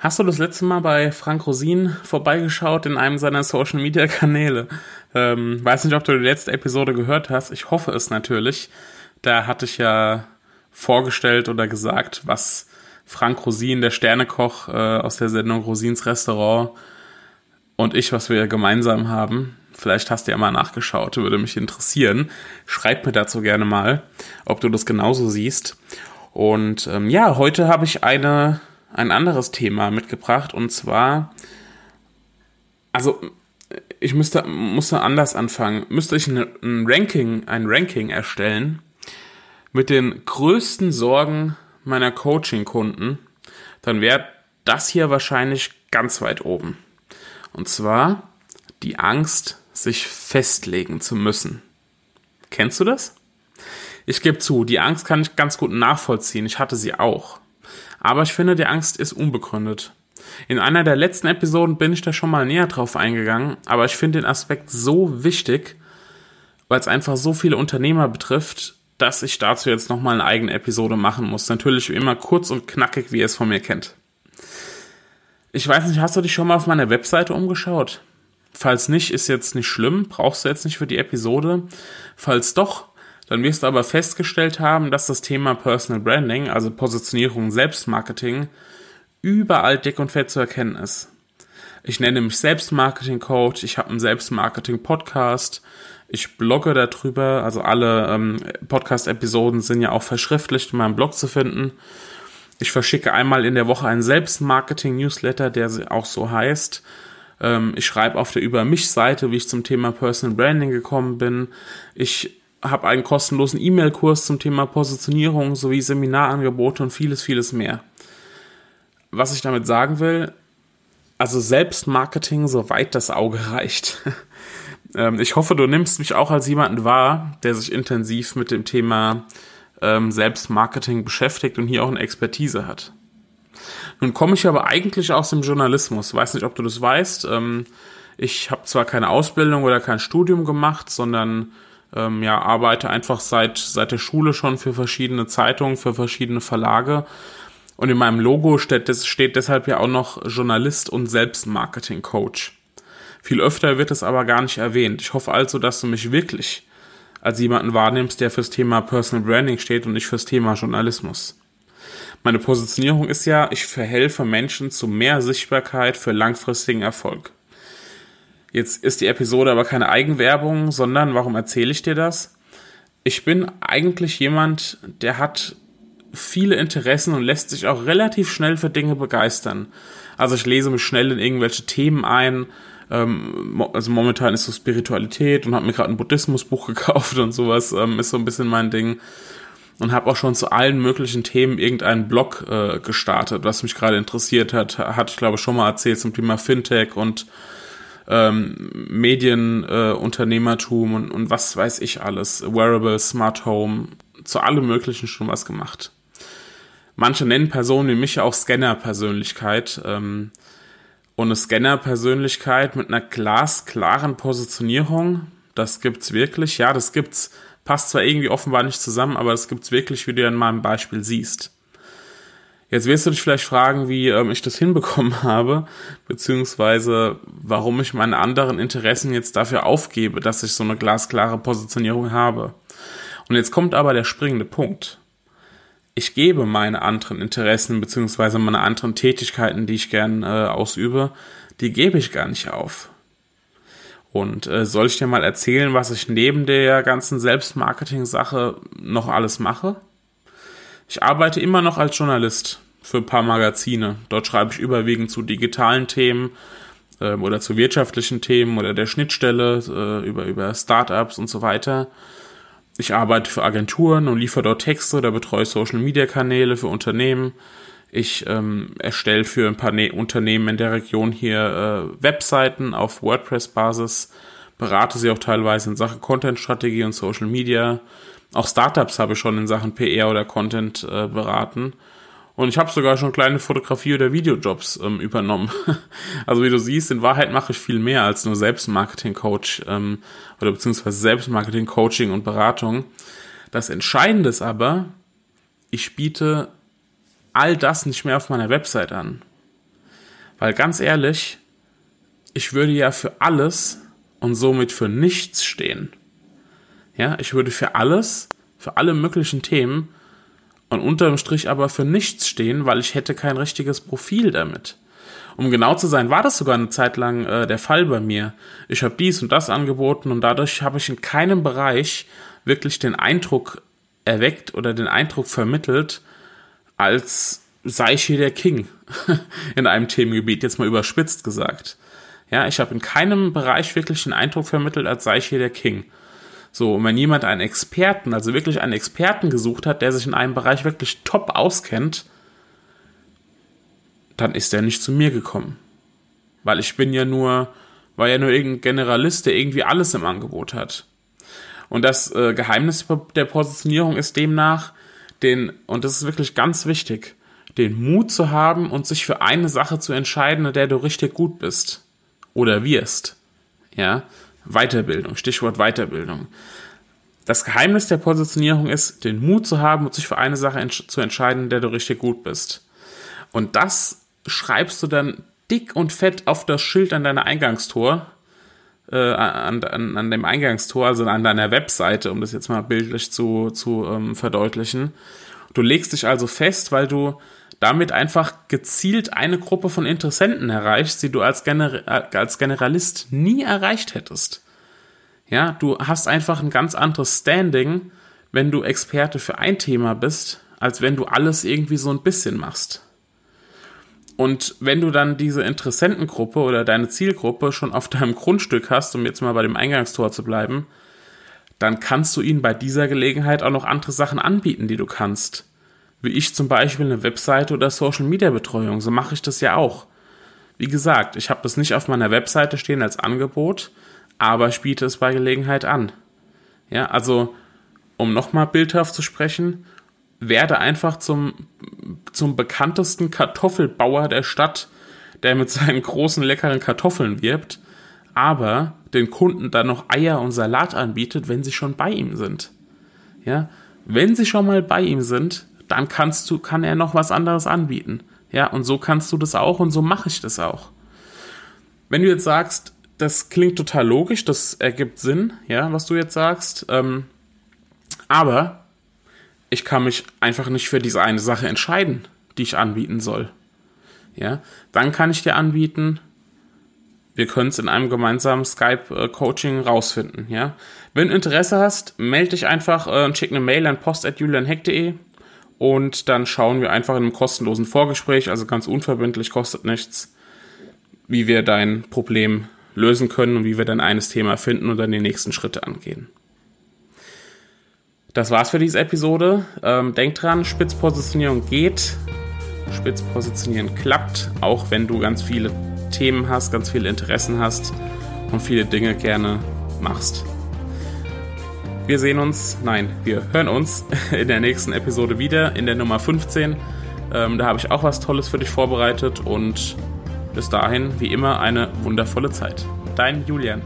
Hast du das letzte Mal bei Frank Rosin vorbeigeschaut in einem seiner Social Media Kanäle? Ähm, weiß nicht, ob du die letzte Episode gehört hast. Ich hoffe es natürlich. Da hatte ich ja vorgestellt oder gesagt, was Frank Rosin, der Sternekoch äh, aus der Sendung Rosins Restaurant und ich, was wir gemeinsam haben. Vielleicht hast du ja mal nachgeschaut, würde mich interessieren. Schreib mir dazu gerne mal, ob du das genauso siehst. Und ähm, ja, heute habe ich eine ein anderes Thema mitgebracht und zwar, also ich müsste, musste anders anfangen. Müsste ich ein, ein Ranking, ein Ranking erstellen mit den größten Sorgen meiner Coaching-Kunden, dann wäre das hier wahrscheinlich ganz weit oben. Und zwar die Angst, sich festlegen zu müssen. Kennst du das? Ich gebe zu, die Angst kann ich ganz gut nachvollziehen. Ich hatte sie auch. Aber ich finde, die Angst ist unbegründet. In einer der letzten Episoden bin ich da schon mal näher drauf eingegangen, aber ich finde den Aspekt so wichtig, weil es einfach so viele Unternehmer betrifft, dass ich dazu jetzt nochmal eine eigene Episode machen muss. Natürlich wie immer kurz und knackig, wie ihr es von mir kennt. Ich weiß nicht, hast du dich schon mal auf meiner Webseite umgeschaut? Falls nicht, ist jetzt nicht schlimm, brauchst du jetzt nicht für die Episode. Falls doch, dann wirst du aber festgestellt haben, dass das Thema Personal Branding, also Positionierung, Selbstmarketing, überall dick und fett zu erkennen ist. Ich nenne mich Selbstmarketing-Coach, ich habe einen Selbstmarketing-Podcast, ich blogge darüber, also alle ähm, Podcast-Episoden sind ja auch verschriftlicht in meinem Blog zu finden. Ich verschicke einmal in der Woche einen Selbstmarketing-Newsletter, der auch so heißt. Ähm, ich schreibe auf der Über mich-Seite, wie ich zum Thema Personal Branding gekommen bin. Ich habe einen kostenlosen E-Mail-Kurs zum Thema Positionierung sowie Seminarangebote und vieles, vieles mehr. Was ich damit sagen will, also Selbstmarketing, soweit das Auge reicht. Ähm, ich hoffe, du nimmst mich auch als jemanden wahr, der sich intensiv mit dem Thema ähm, Selbstmarketing beschäftigt und hier auch eine Expertise hat. Nun komme ich aber eigentlich aus dem Journalismus. Weiß nicht, ob du das weißt. Ähm, ich habe zwar keine Ausbildung oder kein Studium gemacht, sondern ähm, ja, arbeite einfach seit, seit der Schule schon für verschiedene Zeitungen, für verschiedene Verlage. Und in meinem Logo steht, steht deshalb ja auch noch Journalist und Selbstmarketing-Coach. Viel öfter wird es aber gar nicht erwähnt. Ich hoffe also, dass du mich wirklich als jemanden wahrnimmst, der fürs Thema Personal Branding steht und nicht fürs Thema Journalismus. Meine Positionierung ist ja, ich verhelfe Menschen zu mehr Sichtbarkeit für langfristigen Erfolg. Jetzt ist die Episode aber keine Eigenwerbung, sondern warum erzähle ich dir das? Ich bin eigentlich jemand, der hat viele Interessen und lässt sich auch relativ schnell für Dinge begeistern. Also ich lese mich schnell in irgendwelche Themen ein. Ähm, also momentan ist so Spiritualität und habe mir gerade ein Buddhismusbuch gekauft und sowas ähm, ist so ein bisschen mein Ding. Und habe auch schon zu allen möglichen Themen irgendeinen Blog äh, gestartet, was mich gerade interessiert hat. Hatte ich glaube schon mal erzählt zum Thema Fintech und ähm, Medienunternehmertum äh, und, und was weiß ich alles, Wearables, Smart Home, zu allem Möglichen schon was gemacht. Manche nennen Personen wie mich auch Scanner-Persönlichkeit. Ähm, und eine Scanner-Persönlichkeit mit einer glasklaren Positionierung, das gibt's wirklich. Ja, das gibt's. Passt zwar irgendwie offenbar nicht zusammen, aber das gibt's wirklich, wie du in meinem Beispiel siehst. Jetzt wirst du dich vielleicht fragen, wie ähm, ich das hinbekommen habe, beziehungsweise warum ich meine anderen Interessen jetzt dafür aufgebe, dass ich so eine glasklare Positionierung habe. Und jetzt kommt aber der springende Punkt. Ich gebe meine anderen Interessen beziehungsweise meine anderen Tätigkeiten, die ich gern äh, ausübe, die gebe ich gar nicht auf. Und äh, soll ich dir mal erzählen, was ich neben der ganzen Selbstmarketing-Sache noch alles mache? Ich arbeite immer noch als Journalist für ein paar Magazine. Dort schreibe ich überwiegend zu digitalen Themen äh, oder zu wirtschaftlichen Themen oder der Schnittstelle äh, über, über Startups und so weiter. Ich arbeite für Agenturen und liefere dort Texte oder betreue Social Media Kanäle für Unternehmen. Ich ähm, erstelle für ein paar ne Unternehmen in der Region hier äh, Webseiten auf WordPress-Basis, berate sie auch teilweise in Sachen Content-Strategie und Social Media. Auch Startups habe ich schon in Sachen PR oder Content äh, beraten. Und ich habe sogar schon kleine Fotografie- oder Videojobs ähm, übernommen. also wie du siehst, in Wahrheit mache ich viel mehr als nur Selbstmarketing-Coach ähm, oder beziehungsweise Selbstmarketing-Coaching und Beratung. Das Entscheidende ist aber, ich biete all das nicht mehr auf meiner Website an. Weil ganz ehrlich, ich würde ja für alles und somit für nichts stehen. Ja, ich würde für alles, für alle möglichen Themen und unterm Strich aber für nichts stehen, weil ich hätte kein richtiges Profil damit. Um genau zu sein, war das sogar eine Zeit lang äh, der Fall bei mir. Ich habe dies und das angeboten und dadurch habe ich in keinem Bereich wirklich den Eindruck erweckt oder den Eindruck vermittelt, als sei ich hier der King in einem Themengebiet, jetzt mal überspitzt gesagt. Ja, ich habe in keinem Bereich wirklich den Eindruck vermittelt, als sei ich hier der King. So, und wenn jemand einen Experten, also wirklich einen Experten gesucht hat, der sich in einem Bereich wirklich top auskennt, dann ist er nicht zu mir gekommen. Weil ich bin ja nur, war ja nur irgendein Generalist, der irgendwie alles im Angebot hat. Und das äh, Geheimnis der Positionierung ist demnach, den, und das ist wirklich ganz wichtig, den Mut zu haben und sich für eine Sache zu entscheiden, in der du richtig gut bist. Oder wirst. Ja. Weiterbildung. Stichwort Weiterbildung. Das Geheimnis der Positionierung ist, den Mut zu haben und sich für eine Sache zu entscheiden, in der du richtig gut bist. Und das schreibst du dann dick und fett auf das Schild an deiner Eingangstor, äh, an, an, an dem Eingangstor, also an deiner Webseite, um das jetzt mal bildlich zu, zu ähm, verdeutlichen. Du legst dich also fest, weil du damit einfach gezielt eine Gruppe von Interessenten erreichst, die du als, Gener als Generalist nie erreicht hättest. Ja, du hast einfach ein ganz anderes Standing, wenn du Experte für ein Thema bist, als wenn du alles irgendwie so ein bisschen machst. Und wenn du dann diese Interessentengruppe oder deine Zielgruppe schon auf deinem Grundstück hast, um jetzt mal bei dem Eingangstor zu bleiben, dann kannst du ihnen bei dieser Gelegenheit auch noch andere Sachen anbieten, die du kannst. Wie ich zum Beispiel eine Webseite oder Social Media Betreuung. So mache ich das ja auch. Wie gesagt, ich habe das nicht auf meiner Webseite stehen als Angebot, aber ich biete es bei Gelegenheit an. Ja, also, um nochmal bildhaft zu sprechen, werde einfach zum, zum bekanntesten Kartoffelbauer der Stadt, der mit seinen großen leckeren Kartoffeln wirbt, aber den Kunden dann noch Eier und Salat anbietet, wenn sie schon bei ihm sind. Ja, wenn sie schon mal bei ihm sind, dann kannst du, kann er noch was anderes anbieten. Ja, und so kannst du das auch und so mache ich das auch. Wenn du jetzt sagst, das klingt total logisch, das ergibt Sinn, ja, was du jetzt sagst, ähm, aber ich kann mich einfach nicht für diese eine Sache entscheiden, die ich anbieten soll. Ja, dann kann ich dir anbieten, wir können es in einem gemeinsamen Skype-Coaching rausfinden. Ja, wenn du Interesse hast, melde dich einfach äh, und schick eine Mail an post.julianheck.de und dann schauen wir einfach in einem kostenlosen Vorgespräch, also ganz unverbindlich, kostet nichts, wie wir dein Problem lösen können und wie wir dann eines Thema finden und dann die nächsten Schritte angehen. Das war's für diese Episode. Ähm, denk dran, Spitzpositionierung geht. Spitzpositionieren klappt, auch wenn du ganz viele Themen hast, ganz viele Interessen hast und viele Dinge gerne machst. Wir sehen uns, nein, wir hören uns in der nächsten Episode wieder, in der Nummer 15. Ähm, da habe ich auch was Tolles für dich vorbereitet und bis dahin, wie immer, eine wundervolle Zeit. Dein Julian.